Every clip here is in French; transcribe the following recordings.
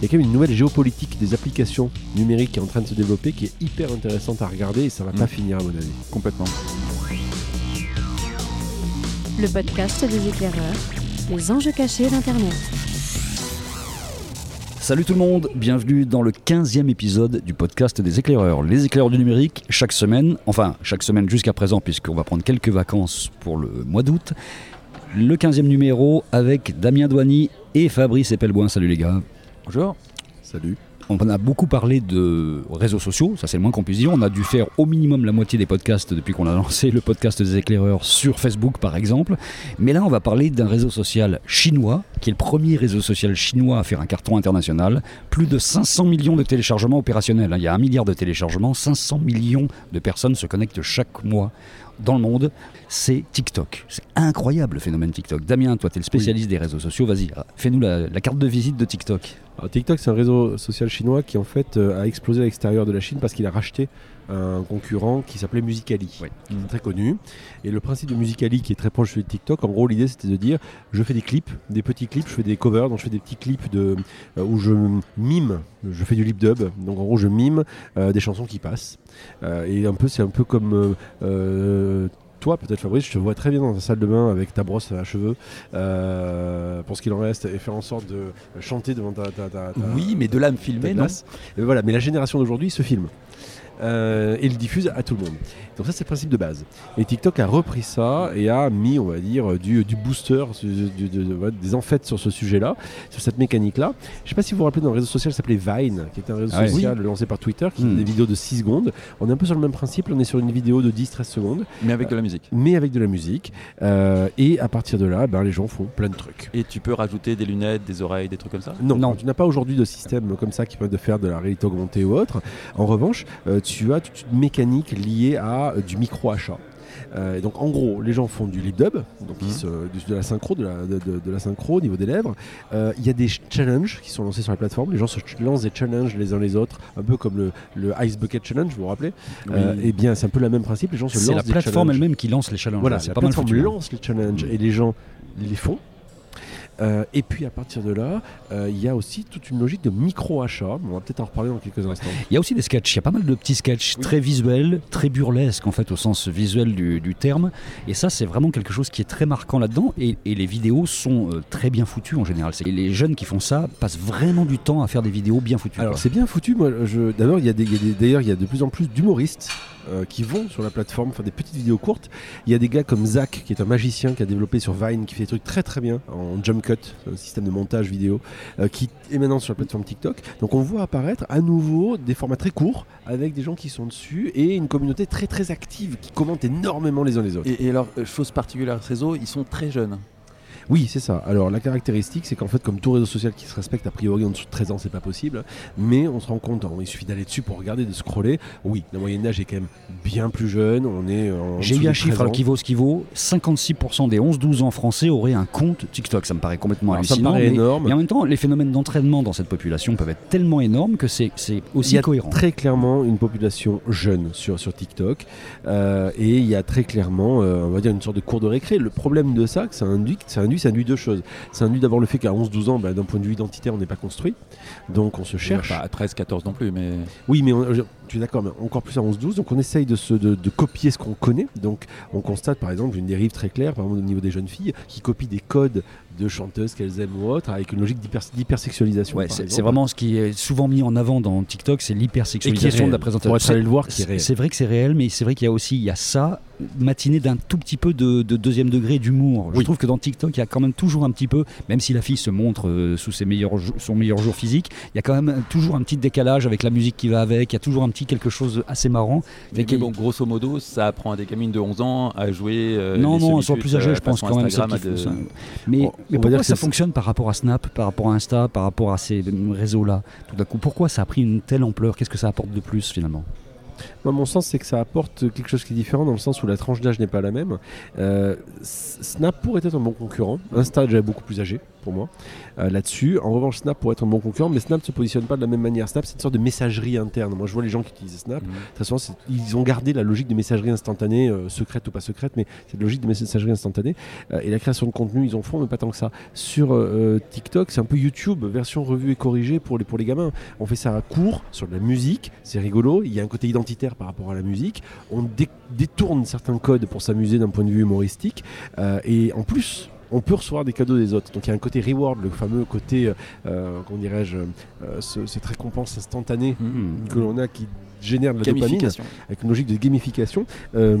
il y a quand même une nouvelle géopolitique des applications numériques qui est en train de se développer, qui est hyper intéressante à regarder et ça va pas Mm. finir à mon avis. Complètement. Le podcast des éclaireurs, les enjeux cachés d'Internet. Salut tout le monde, bienvenue dans le 15e épisode du podcast des éclaireurs. Les éclaireurs du numérique, chaque semaine, enfin chaque semaine jusqu'à présent puisqu'on va prendre quelques vacances pour le mois d'août. Le 15e numéro avec Damien Douany et Fabrice Epelboin. Salut les gars. Bonjour. Salut. On a beaucoup parlé de réseaux sociaux, ça c'est le moins qu'on puisse dire. On a dû faire au minimum la moitié des podcasts depuis qu'on a lancé le podcast des éclaireurs sur Facebook par exemple. Mais là on va parler d'un réseau social chinois, qui est le premier réseau social chinois à faire un carton international. Plus de 500 millions de téléchargements opérationnels. hein. Il y a un milliard de téléchargements, 500 millions de personnes se connectent chaque mois dans le monde. C'est TikTok. C'est incroyable le phénomène TikTok. Damien, toi tu es le spécialiste des réseaux sociaux, vas-y, fais-nous la, la carte de visite de TikTok. Alors, TikTok, c'est un réseau social chinois qui en fait euh, a explosé à l'extérieur de la Chine parce qu'il a racheté un concurrent qui s'appelait Musicali, Oui. très connu. Et le principe de Musicali, qui est très proche de TikTok, en gros, l'idée c'était de dire je fais des clips, des petits clips, je fais des covers, donc je fais des petits clips de, euh, où je mime, je fais du lip dub, donc en gros, je mime euh, des chansons qui passent. Euh, et un peu, c'est un peu comme. toi, peut-être Fabrice, je te vois très bien dans ta salle de bain avec ta brosse à cheveux, euh, pour ce qu'il en reste, et faire en sorte de chanter devant ta, ta, ta- ta- Oui, mais de là me filmer, non voilà, mais la génération d'aujourd'hui se filme. Euh, et le diffuse à tout le monde. Donc ça c'est le principe de base. Et TikTok a repris ça et a mis, on va dire, du, du booster, du- du- de- de- voilà, des enfêtes sur ce sujet-là, sur cette mécanique-là. Je sais pas si vous vous rappelez d'un réseau social qui s'appelait Vine, qui était un réseau Ah social lancé par Twitter, qui Hmm. faisait des vidéos de 6 secondes. On est un peu sur le même principe, on est sur une vidéo de 10-13 secondes, Mais avec de la musique. mais avec de la musique. Euh, et à partir de là, ben, les gens font plein de trucs. Et tu peux rajouter des lunettes, des oreilles, des trucs comme ça? Non, Non. tu n'as pas aujourd'hui de système comme ça qui permet de faire de la réalité augmentée ou autre. En revanche, euh, tu as toute une mécanique liée à euh, du micro-achat. Euh, et donc en gros, les gens font du lip dub, donc ils Mhm. se- de, de la synchro, de la, de, de- de la synchro au niveau des lèvres. Euh, Il y a des ch- challenges qui sont lancés sur la plateforme. Les gens se lancent des challenges les uns les autres, un peu comme le, le Ice Bucket Challenge, vous vous rappelez? Euh, Eh bien, c'est un peu le même principe. Les gens se lancent C'est la plateforme elle-même qui lance les challenges. Voilà, c'est la pas mal plateforme foutu. hein. lance les challenges et les gens les font. Euh, et puis à partir de là, euh, il y a aussi toute une logique de micro-achat. On va peut-être en reparler dans quelques instants. Il y a aussi des sketchs, il y a pas mal de petits sketchs Oui. très visuels, très burlesques en fait au sens visuel du, du terme. Et ça c'est vraiment quelque chose qui est très marquant là-dedans. Et, et les vidéos sont euh, très bien foutues en général. Et les jeunes qui font ça passent vraiment du temps à faire des vidéos bien foutues. Alors c'est bien foutu. Moi, je... d'abord il y a d'ailleurs il y a de plus en plus d'humoristes euh, qui vont sur la plateforme faire des petites vidéos courtes. Il y a des gars comme Zach qui est un magicien qui a développé sur Vine qui fait des trucs très très bien en jump cut, un système de montage vidéo euh, qui est maintenant sur la plateforme TikTok. Donc on voit apparaître à nouveau des formats très courts avec des gens qui sont dessus et une communauté très très active qui commente énormément les uns les autres. et, alors, euh, chose particulière à réseau, ils sont très jeunes. Oui, c'est ça. Alors la caractéristique, c'est qu'en fait, comme tout réseau social qui se respecte, a priori en dessous de 13 ans, c'est pas possible. Mais on se rend compte, hein, il suffit d'aller dessus pour regarder, de scroller. Oui, la moyenne d'âge est quand même bien plus jeune. On est en J'ai eu un chiffre 13 alors, ans. qui vaut ce qui vaut. 56% des 11-12 ans français auraient un compte TikTok. Ça me paraît complètement Alors, ça me hallucinant. paraît mais- énorme. mais en même temps, les phénomènes d'entraînement dans cette population peuvent être tellement énormes que c'est c'est Il aussi y a cohérent. très clairement une population jeune sur, sur TikTok Euh, et il y a très clairement, euh, on va dire, une sorte de cours de récré. Le problème de ça, que ça induit, ça induit, ça induit deux choses. Ça induit d'abord le fait qu'à 11-12 ans, bah, d'un point de vue identitaire, on n'est pas construit. Donc on se cherche. Pas à 13, 14 non plus, mais. Oui, mais on- tu es d'accord, mais encore plus à 11-12. Donc on essaye de, se, de, de copier ce qu'on connaît. Donc on constate par exemple une dérive très claire, par exemple au niveau des jeunes filles, qui copient des codes de chanteuses qu'elles aiment ou autres, avec une logique d'hyper- d'hypersexualisation. Ouais, c'est vraiment ce qui est souvent mis en avant dans TikTok, c'est l'hypersexualisation de la présentation. le voir, C'est vrai que c'est réel, mais c'est vrai qu'il y a aussi il y a ça matiné d'un tout petit peu de, de deuxième degré d'humour. Je trouve que dans TikTok, il y a quand même toujours un petit peu, même si la fille se montre euh, sous ses meilleurs son meilleur jour physique, il y a quand même toujours un petit décalage avec la musique qui va avec. Il y a toujours un petit quelque chose assez marrant. Mais, bon, grosso modo, ça apprend à des gamines de 11 ans à jouer. euh, non, non, elles sont plus âgées, euh, je pense quand même. de- ça. Mais, On- mais on va pourquoi ça fonctionne par rapport à Snap, par rapport à Insta, par rapport à ces réseaux-là Tout d'un coup, pourquoi ça a pris une telle ampleur? Qu'est-ce que ça apporte de plus finalement? Moi, mon sens, c'est que ça apporte quelque chose qui est différent dans le sens où la tranche d'âge n'est pas la même. Euh, Snap pourrait être un bon concurrent. Insta est déjà beaucoup plus âgé pour moi euh, là-dessus. En revanche, Snap pourrait être un bon concurrent, mais Snap ne se positionne pas de la même manière. Snap, c'est une sorte de messagerie interne. Moi, je vois les gens qui utilisent Snap. Très souvent, ils ont gardé la logique de messagerie instantanée, euh, secrète ou pas secrète, mais c'est la logique de messagerie instantanée. Euh, et la création de contenu, ils en font, mais pas tant que ça. Sur TikTok, c'est un peu YouTube, version revue et corrigée pour les, pour les gamins. On fait ça à court, sur de la musique, c'est rigolo. Il y a un côté identitaire par rapport à la musique. On dé- détourne certains codes pour s'amuser d'un point de vue humoristique. Euh, et en plus, on peut recevoir des cadeaux des autres. Donc il y a un côté reward, le fameux côté, euh, euh, comment dirais-je, euh, ce- cette récompense instantanée Hmm. que l'on a qui génère de la dopamine Gamification. avec une logique de gamification. Euh,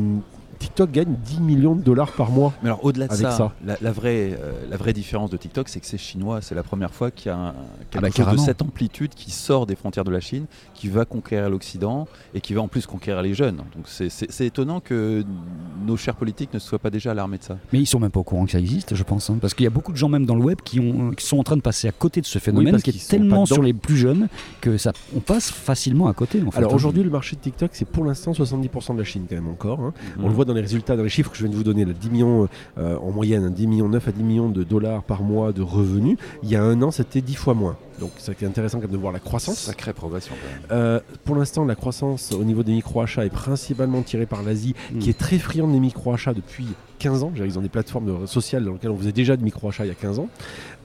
TikTok gagne 10 millions de dollars par mois. Mais alors au-delà de ça, ça. La, la vraie, euh, la vraie différence de TikTok, c'est que c'est chinois. C'est la première fois qu'il y a un- quelque bah, chose de cette amplitude qui sort des frontières de la Chine, qui va conquérir l'Occident et qui va en plus conquérir les jeunes. Donc c'est- étonnant que nos chers politiques ne soient pas déjà alarmés de ça. Mais ils sont même pas au courant que ça existe, je pense. hein. parce qu'il y a beaucoup de gens même dans le web qui, ont, qui sont en train de passer à côté de ce phénomène parce qui est sont pas tellement sur les plus jeunes que ça, on passe facilement à côté. En fait. Alors aujourd'hui, le marché de TikTok, c'est pour l'instant 70% de la Chine quand même encore. hein. On le voit dans les résultats, dans les chiffres que je viens de vous donner, là, 10 millions euh, en moyenne, hein, 10 millions 9 à 10 millions de dollars par mois de revenus. Il y a un an, c'était 10 fois moins. Donc c'est intéressant quand même de voir la croissance. Sacrée progression. quand même. Euh, pour l'instant, la croissance au niveau des micro-achats est principalement tirée par l'Asie, qui est très friande des micro-achats depuis 15 ans. Ils ont des plateformes sociales dans lesquelles on faisait déjà de micro-achats il y a 15 ans.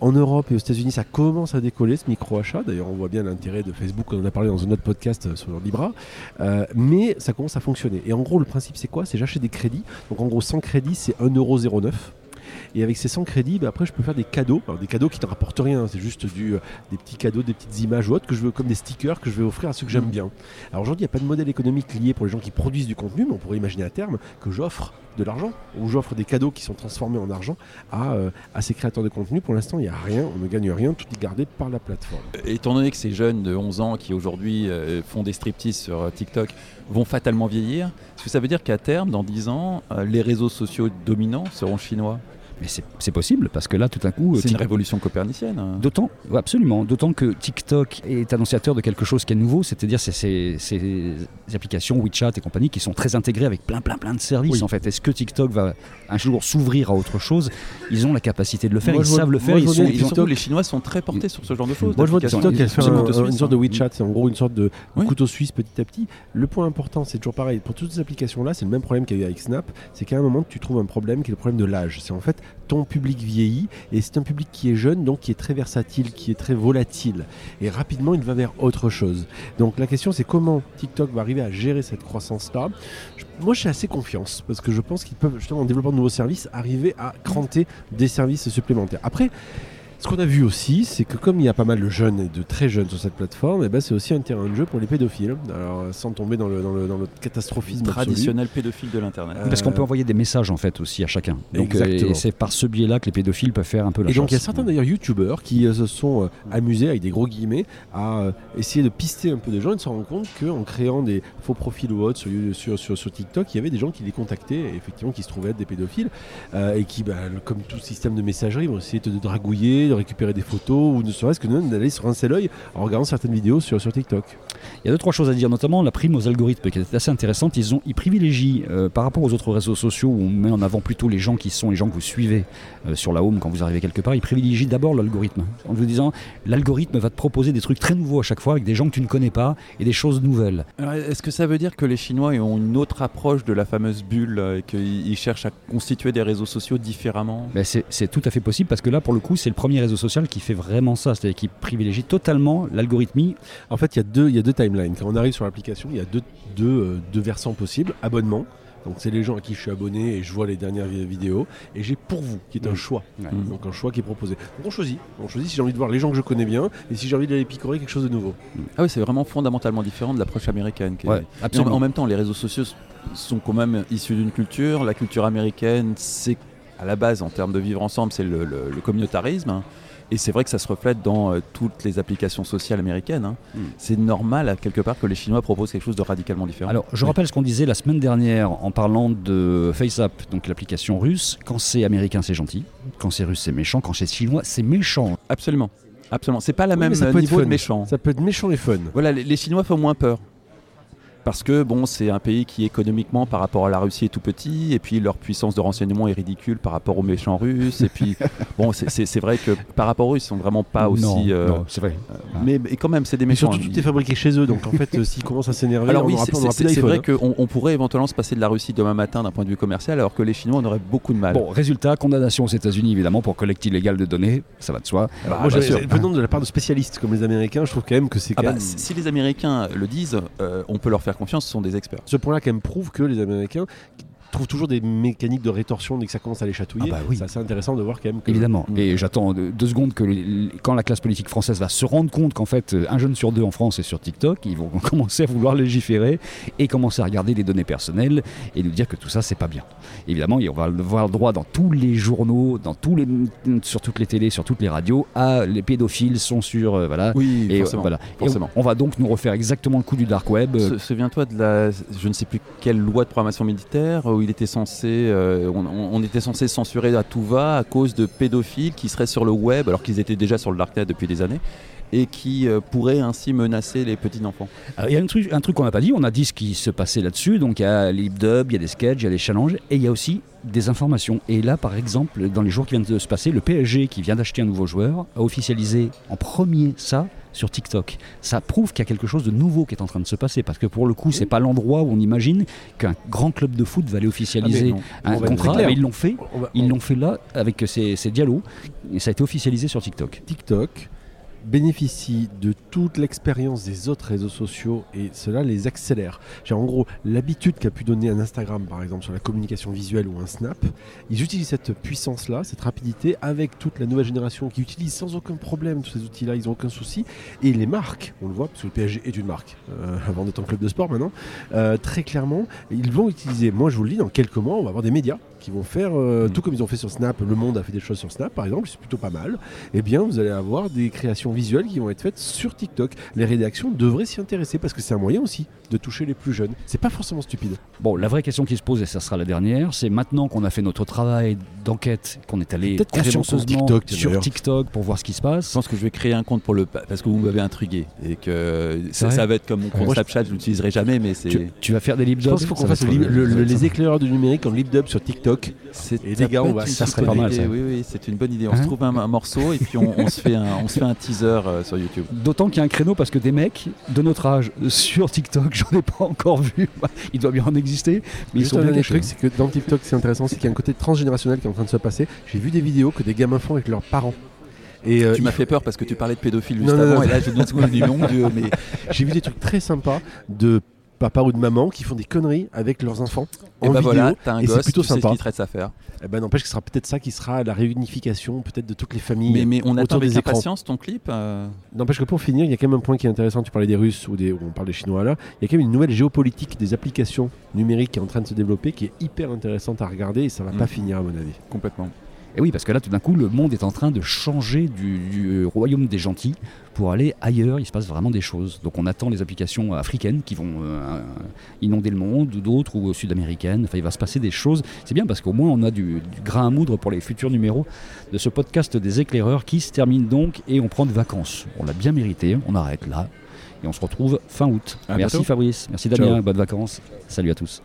En Europe et aux États-Unis, ça commence à décoller ce micro-achat. D'ailleurs, on voit bien l'intérêt de Facebook, on en a parlé dans un autre podcast euh, sur Libra. Euh, mais ça commence à fonctionner. Et en gros, le principe, c'est quoi? C'est j'achète des crédits. Donc en gros, 100 crédits, c'est 1,09€. Et avec ces 100 crédits, bah, après, je peux faire des cadeaux. Alors, des cadeaux qui ne rapportent rien. hein. C'est juste du, euh, des petits cadeaux, des petites images ou autres que je veux, comme des stickers que je vais offrir à ceux que j'aime bien. Alors aujourd'hui, il n'y a pas de modèle économique lié pour les gens qui produisent du contenu, mais on pourrait imaginer à terme que j'offre de l'argent ou j'offre des cadeaux qui sont transformés en argent à, euh, à ces créateurs de contenu. Pour l'instant, il n'y a rien, on ne gagne rien, tout est gardé par la plateforme. Étant donné que ces jeunes de 11 ans qui aujourd'hui euh, font des striptease sur euh, TikTok vont fatalement vieillir, est-ce que ça veut dire qu'à terme, dans 10 ans, euh, les réseaux sociaux dominants seront chinois? Mais c'est possible parce que là, tout à coup, C'est une révolution copernicienne. hein. D'autant, ouais, absolument, d'autant que TikTok est annonciateur de quelque chose qui est nouveau, c'est-à-dire c'est ces, ces applications WeChat et compagnie qui sont très intégrées avec plein plein plein de services Oui. en fait. Est-ce que TikTok va un jour s'ouvrir à autre chose? Ils ont la capacité de le faire, Moi, ils savent le faire, ils sont, ils ont- surtout, les Chinois sont très portés sur ce genre de choses. Moi, je vois. TikTok, un- un- une sorte de. WeChat, c'est en gros une sorte de Oui. couteau suisse petit à petit. Le point important, c'est toujours pareil. Pour toutes ces applications-là, c'est le même problème qu'il y a eu avec Snap. C'est qu'à un moment, tu trouves un problème qui est le problème de l'âge. C'est en fait ton public vieillit et c'est un public qui est jeune, donc qui est très versatile, qui est très volatile. Et rapidement, il va vers autre chose. Donc la question, c'est comment TikTok va arriver à gérer cette croissance-là. Moi, j'ai assez confiance parce que je pense qu'ils peuvent, justement, en développant de nouveaux services, arriver à cranter des services supplémentaires. Après, ce qu'on a vu aussi, c'est que comme il y a pas mal de jeunes et de très jeunes sur cette plateforme, eh ben, c'est aussi un terrain de jeu pour les pédophiles. Alors, euh, sans tomber dans le, dans le, dans le catastrophisme absolu. Traditionnel pédophile de l'Internet. Euh, parce qu'on peut envoyer des messages en fait aussi à chacun. Donc euh, Exactement. et c'est par ce biais-là que les pédophiles peuvent faire un peu la Et donc il y a certains d'ailleurs youtubeurs qui euh, se sont euh, amusés avec des gros guillemets à euh, essayer de pister un peu des gens et de se rendre compte qu'en créant des faux profils ou autres sur, You- sur, sur, sur TikTok, il y avait des gens qui les contactaient et effectivement qui se trouvaient être des pédophiles euh, et qui, bah, comme tout système de messagerie, vont essayer de, de dragouiller, récupérer des photos ou ne serait-ce que d'aller sur un seul œil en regardant certaines vidéos sur, sur TikTok. Il y a deux trois choses à dire, notamment la prime aux algorithmes qui est assez intéressante. Ils ont ils privilégient euh, par rapport aux autres réseaux sociaux où on met en avant plutôt les gens qui sont les gens que vous suivez euh, sur la home quand vous arrivez quelque part. Ils privilégient d'abord l'algorithme en vous disant l'algorithme va te proposer des trucs très nouveaux à chaque fois avec des gens que tu ne connais pas et des choses nouvelles. Est-ce que ça veut dire que les Chinois ont une autre approche de la fameuse bulle euh, et qu'ils ils cherchent à constituer des réseaux sociaux différemment? Ben, c'est tout à fait possible parce que là pour le coup c'est le premier réseau social qui fait vraiment ça, c'est-à-dire qui privilégie totalement l'algorithmie. En fait, il y, a deux- il y a deux timelines. Quand on arrive sur l'application, il y a deux, deux, euh, deux versants possibles. Abonnement. Donc c'est les gens à qui je suis abonné et je vois les dernières vi- vidéos. Et j'ai pour vous, qui est un Mm. choix. Ouais. Mm. Donc un choix qui est proposé. Donc on choisit. On choisit si j'ai envie de voir les gens que je connais bien et si j'ai envie d'aller picorer quelque chose de nouveau. Ah oui, c'est vraiment fondamentalement différent de l'approche américaine. qui Ouais, en, absolument. en même temps, les réseaux sociaux sont quand même issus d'une culture. La culture américaine, c'est à la base, en termes de vivre ensemble, c'est le, le- le communautarisme. hein. Et c'est vrai que ça se reflète dans euh, toutes les applications sociales américaines. hein. Mm. C'est normal, à quelque part, que les Chinois proposent quelque chose de radicalement différent. Alors, je rappelle ce qu'on disait la semaine dernière en parlant de FaceApp, donc l'application russe. Quand c'est américain, c'est gentil. Quand c'est russe, c'est méchant. Quand c'est chinois, c'est méchant. Absolument. Absolument. C'est pas la Oui, même euh, peut être niveau de méchant. Ça peut être méchant et fun. Voilà, les, les Chinois font moins peur. Parce que bon, c'est un pays qui économiquement par rapport à la Russie est tout petit, et puis leur puissance de renseignement est ridicule par rapport aux méchants russes. Et puis bon, c'est- vrai que par rapport aux Russes, ils sont vraiment pas aussi. Non, euh, non, c'est vrai. mais, mais quand même, c'est des Mais méchants. surtout, tout est fabriqué chez eux, donc en fait, euh, s'ils commencent à s'énerver, Alors on oui, c'est- vrai hein. qu'on on pourrait éventuellement se passer de la Russie demain matin d'un point de vue commercial, alors que les Chinois en auraient beaucoup de mal. Bon, résultat, condamnation aux États-Unis évidemment pour collecte illégale de données, ça va de soi. Alors, Bah, moi, venant de la part de spécialistes comme les Américains, je trouve quand même que c'est Ah bah, même. si les Américains le disent, euh, on peut leur faire confiance, ce sont des experts. Ce point-là, quand même, prouve que les Américains trouvent toujours des mécaniques de rétorsion dès que ça commence à les chatouiller. Ah bah oui. C'est assez intéressant de voir quand même que. Évidemment. Mm. Et j'attends deux secondes que les- quand la classe politique française va se rendre compte qu'en fait, euh, un jeune sur deux en France est sur TikTok, ils vont commencer à vouloir légiférer et commencer à regarder les données personnelles et nous dire que tout ça, c'est pas bien. Évidemment, et on va le voir le droit dans tous les journaux, dans tous les, sur toutes les télés, sur toutes les radios. Ah, les pédophiles sont sur. euh, voilà. Oui, Et, euh, forcément. voilà. Et forcément. on, on va donc nous refaire exactement le coup du dark web. euh, Souviens-toi de la, je ne sais plus quelle loi de programmation militaire où euh, on, était censé censurer à tout va à cause de pédophiles qui seraient sur le web alors qu'ils étaient déjà sur le darknet depuis des années et qui euh, pourraient ainsi menacer les petits enfants. Alors, Il y a un truc, un truc qu'on n'a pas dit, on a dit ce qui se passait là-dessus, donc il y a les dubs, il y a des sketchs, il y a des challenges, et il y a aussi des informations. Et là, par exemple, dans les jours qui viennent de se passer, le PSG, qui vient d'acheter un nouveau joueur, a officialisé en premier ça sur TikTok. Ça prouve qu'il y a quelque chose de nouveau qui est en train de se passer, parce que pour le coup, c'est pas l'endroit où on imagine qu'un grand club de foot va aller officialiser non. un contrat, mais ils l'ont fait. Ils l'ont fait là avec ces, ces dialogues et ça a été officialisé sur TikTok. TikTok bénéficie de toute l'expérience des autres réseaux sociaux et cela les accélère. J'ai en gros l'habitude qu'a pu donner un Instagram par exemple sur la communication visuelle ou un Snap. Ils utilisent cette puissance-là, cette rapidité avec toute la nouvelle génération qui utilise sans aucun problème tous ces outils-là, ils n'ont aucun souci. Et les marques, on le voit, parce que le PSG est une marque, euh, avant d'être un club de sport maintenant, euh, très clairement, ils vont utiliser, moi je vous le dis, dans quelques mois, on va avoir des médias qui vont faire, euh, Mm. tout comme ils ont fait sur Snap, Le Monde a fait des choses sur Snap par exemple, c'est plutôt pas mal eh bien vous allez avoir des créations visuelles qui vont être faites sur TikTok. Les rédactions devraient s'y intéresser parce que c'est un moyen aussi de toucher les plus jeunes. C'est pas forcément stupide. Bon, la vraie question qui se pose, et ça sera la dernière, c'est maintenant qu'on a fait notre travail d'enquête, qu'on est allé consciencieusement TikTok, sur. TikTok pour voir ce qui se Je passe. pense que je vais créer un compte pour le parce que vous m'avez intrigué et que ça, va être comme mon compte je- Snapchat, je l'utiliserai jamais, mais c'est Tu, tu vas faire des lip Je pense qu'il faut qu'on fasse le lib- le- le- les éclaireurs du numérique en lip dub sur TikTok. C'est Et les gars, on va- ça serait pas mal, ça. Oui, oui, c'est une bonne idée. On Hein se trouve un, un morceau et puis on, on se fait un, on se fait un teaser euh, sur YouTube. D'autant qu'il y a un créneau parce que des mecs de notre âge sur TikTok, j'en ai pas encore vu. Il doit bien en exister, mais ils sont bien dernier cachés. truc, c'est que dans TikTok, c'est intéressant, c'est qu'il y a un côté transgénérationnel qui est en train de se passer. J'ai vu des vidéos que des gamins font avec leurs parents. Et euh, tu m'as fait peur parce que tu parlais de pédophile juste Non, non, avant non. et là je me dit mon dieu mais j'ai vu des trucs très sympas de papa ou de maman qui font des conneries avec leurs enfants et en bah vidéo. voilà un et c'est plutôt tu sais ce sympa. à faire Eh ben, n'empêche que ce sera peut-être ça qui sera la réunification peut-être de toutes les familles. mais, mais on attend autour avec des écrans. impatience ton clip euh, N'empêche que pour finir, il y a quand même un point qui est intéressant. Tu parlais des Russes ou des, on parle des Chinois là. Il y a quand même une nouvelle géopolitique des applications numériques qui est en train de se développer, qui est hyper intéressante à regarder et ça va Mm. pas finir à mon avis. complètement Et oui, parce que là, tout d'un coup, le monde est en train de changer du, du royaume des gentils pour aller ailleurs. Il se passe vraiment des choses. Donc, on attend les applications africaines qui vont euh, inonder le monde, ou d'autres, ou sud-américaines. Enfin, il va se passer des choses. C'est bien parce qu'au moins, on a du, du grain à moudre pour les futurs numéros de ce podcast des éclaireurs qui se termine donc et on prend des vacances. On l'a bien mérité. On arrête là. Et on se retrouve fin août. À Merci bientôt. Fabrice. Merci Damien. Ciao. Bonnes vacances. Salut à tous.